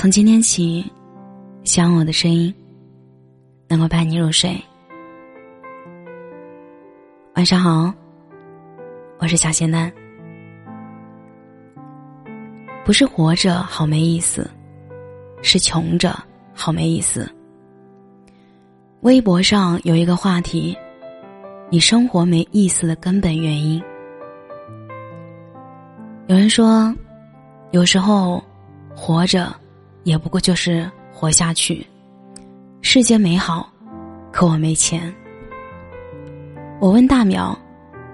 从今天起，希望我的声音能够伴你入睡。晚上好，我是小仙丹。不是活着好没意思，是穷着好没意思。微博上有一个话题：你生活没意思的根本原因。有人说，有时候活着。也不过就是活下去，世界美好，可我没钱。我问大苗：“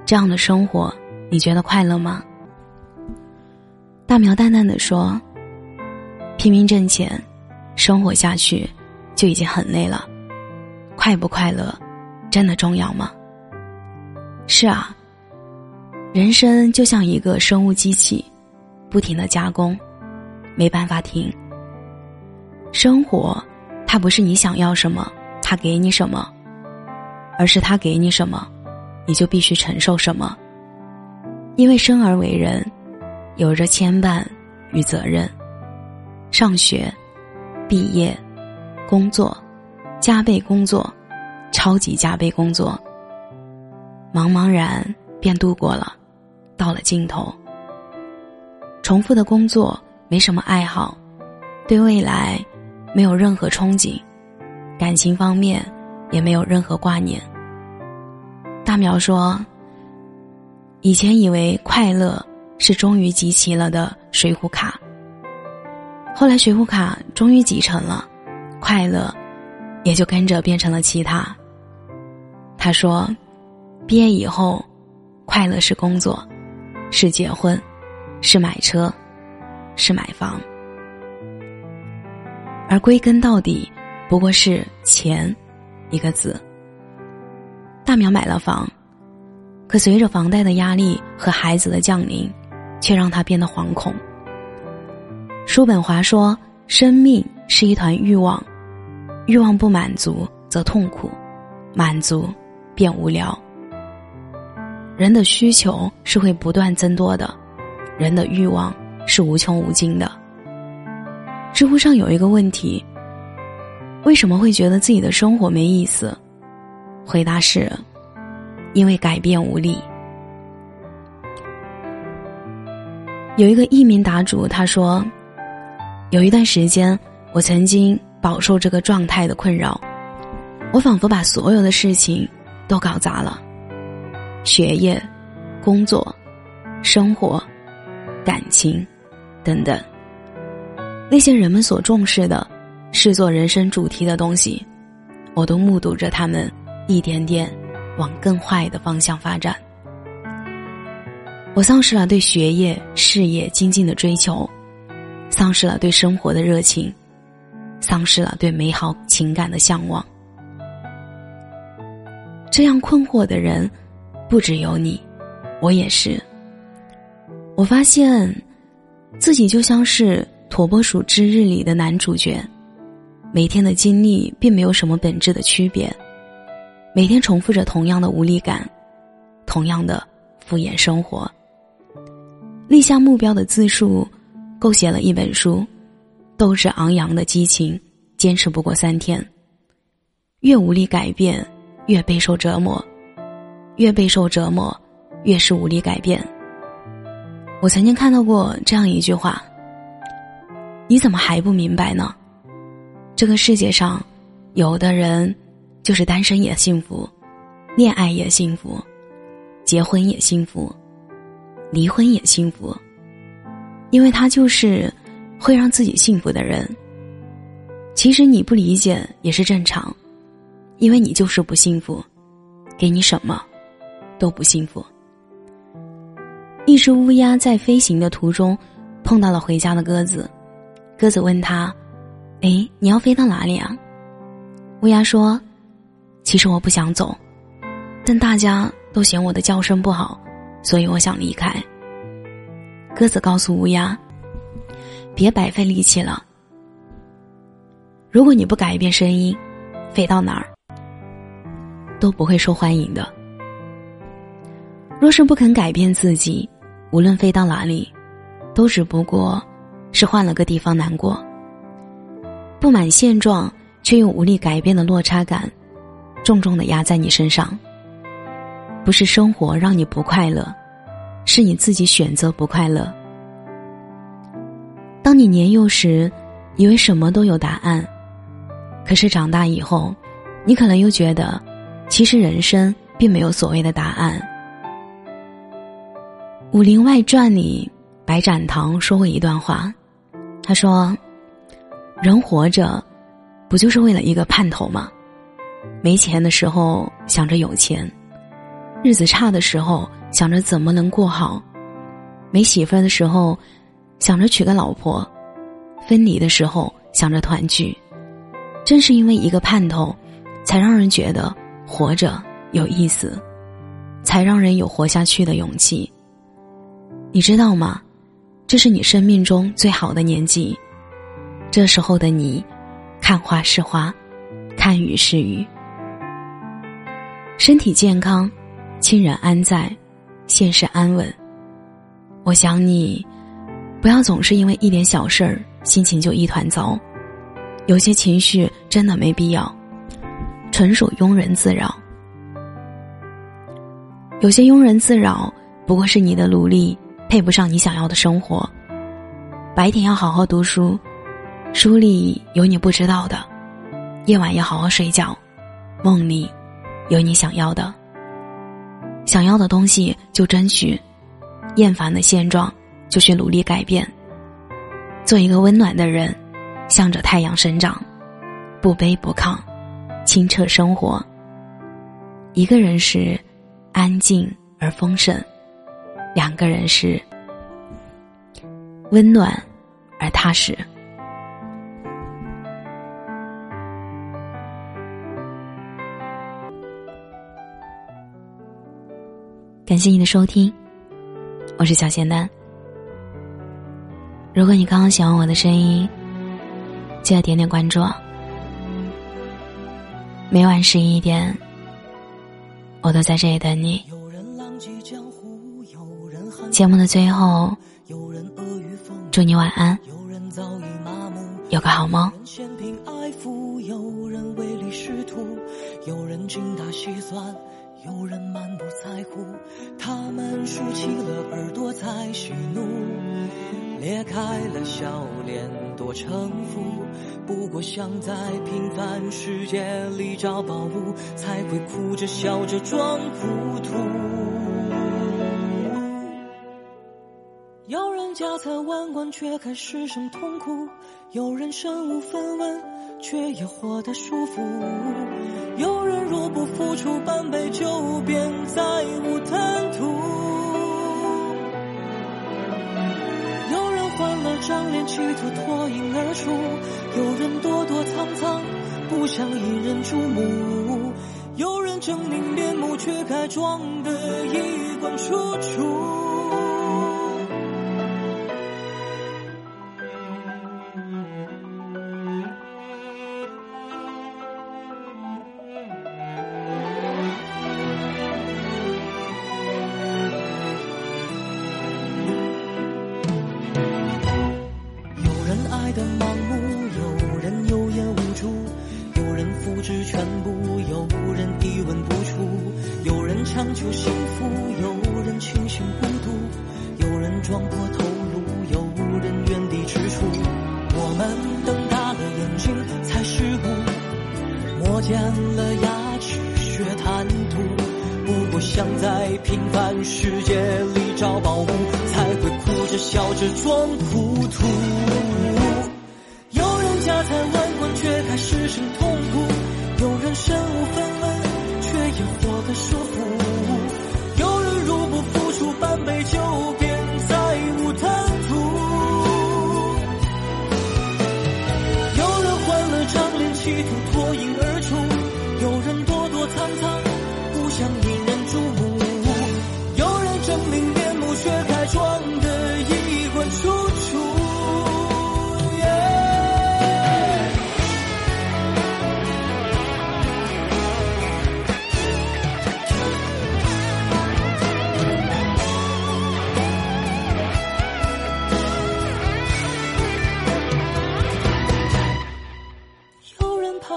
这样的生活，你觉得快乐吗？”大苗淡淡的说：“拼命挣钱，生活下去，就已经很累了。快不快乐，真的重要吗？”是啊，人生就像一个生物机器，不停的加工，没办法停。生活，它不是你想要什么，它给你什么，而是它给你什么，你就必须承受什么。因为生而为人，有着牵绊与责任。上学、毕业、工作、加倍工作、超级加倍工作，茫茫然便度过了，到了尽头。重复的工作，没什么爱好，对未来。没有任何憧憬，感情方面也没有任何挂念。大苗说：“以前以为快乐是终于集齐了的水浒卡，后来水浒卡终于集成了，快乐也就跟着变成了其他。”他说：“毕业以后，快乐是工作，是结婚，是买车，是买房。”而归根到底，不过是钱，一个字。大苗买了房，可随着房贷的压力和孩子的降临，却让他变得惶恐。叔本华说：“生命是一团欲望，欲望不满足则痛苦，满足便无聊。人的需求是会不断增多的，人的欲望是无穷无尽的。”知乎上有一个问题：为什么会觉得自己的生活没意思？回答是：因为改变无力。有一个艺名答主他说：“有一段时间，我曾经饱受这个状态的困扰，我仿佛把所有的事情都搞砸了，学业、工作、生活、感情等等。”那些人们所重视的，视作人生主题的东西，我都目睹着他们一点点往更坏的方向发展。我丧失了对学业、事业精进的追求，丧失了对生活的热情，丧失了对美好情感的向往。这样困惑的人，不只有你，我也是。我发现，自己就像是。《土拨鼠之日》里的男主角，每天的经历并没有什么本质的区别，每天重复着同样的无力感，同样的敷衍生活。立下目标的自述，构写了一本书，斗志昂扬的激情，坚持不过三天。越无力改变，越备受折磨；越备受折磨，越是无力改变。我曾经看到过这样一句话。你怎么还不明白呢？这个世界上，有的人就是单身也幸福，恋爱也幸福，结婚也幸福，离婚也幸福，因为他就是会让自己幸福的人。其实你不理解也是正常，因为你就是不幸福，给你什么都不幸福。一只乌鸦在飞行的途中碰到了回家的鸽子。鸽子问他：“哎，你要飞到哪里啊？”乌鸦说：“其实我不想走，但大家都嫌我的叫声不好，所以我想离开。”鸽子告诉乌鸦：“别白费力气了。如果你不改变声音，飞到哪儿都不会受欢迎的。若是不肯改变自己，无论飞到哪里，都只不过……”是换了个地方难过，不满现状却又无力改变的落差感，重重的压在你身上。不是生活让你不快乐，是你自己选择不快乐。当你年幼时，以为什么都有答案，可是长大以后，你可能又觉得，其实人生并没有所谓的答案。《武林外传》里，白展堂说过一段话，他说：“人活着，不就是为了一个盼头吗？没钱的时候想着有钱。”日子差的时候，想着怎么能过好；没媳妇儿的时候，想着娶个老婆；分离的时候，想着团聚。正是因为一个盼头，才让人觉得活着有意思，才让人有活下去的勇气。你知道吗？这是你生命中最好的年纪。这时候的你，看花是花，看雨是雨，身体健康。亲人安在，现实安稳。我想你，不要总是因为一点小事儿心情就一团糟。有些情绪真的没必要，纯属庸人自扰。有些庸人自扰，不过是你的努力配不上你想要的生活。白天要好好读书，书里有你不知道的；夜晚要好好睡觉，梦里有你想要的。想要的东西就争取，厌烦的现状就去努力改变。做一个温暖的人，向着太阳生长，不卑不亢，清澈生活。一个人时安静而丰盛，两个人是温暖而踏实。感谢你的收听，我是小仙丹。如果你刚刚喜欢我的声音，记得点点关注。每晚十一点，我都在这里等你。节目的最后，祝你晚安，有个好梦。有人精打细算，有人满不在乎，他们竖起了耳朵在喜怒，裂开了笑脸多城府。不过想在平凡世界里找宝物，才会哭着笑着装糊涂。家财万贯却还失声痛哭，有人身无分文却也活得舒服。有人若不付出半杯酒，便再无贪图；有人换了张脸，企图脱颖而出；有人躲躲藏藏，不想引人注目；有人狰狞面目，却该装得衣冠楚楚。的盲目，有人有眼无珠，有人复制全部，有人一文不出，有人强求幸福，有人庆幸孤独，有人撞破头颅，有人原地踟蹰。我们瞪大了眼睛才识悟，磨尖了牙齿学贪图。不过想在平凡世界里找宝物，才会哭着笑着装糊涂。有人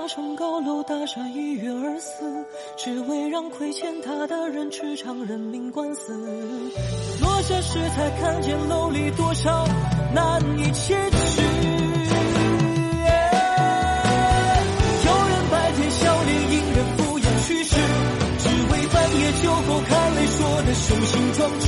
城高楼大厦一跃而死，只为让亏欠他的人去场人命官司。落下时才看见楼里多少难以启齿。有人白天笑脸迎人敷衍去世，只为半夜酒后看泪说的雄心壮志。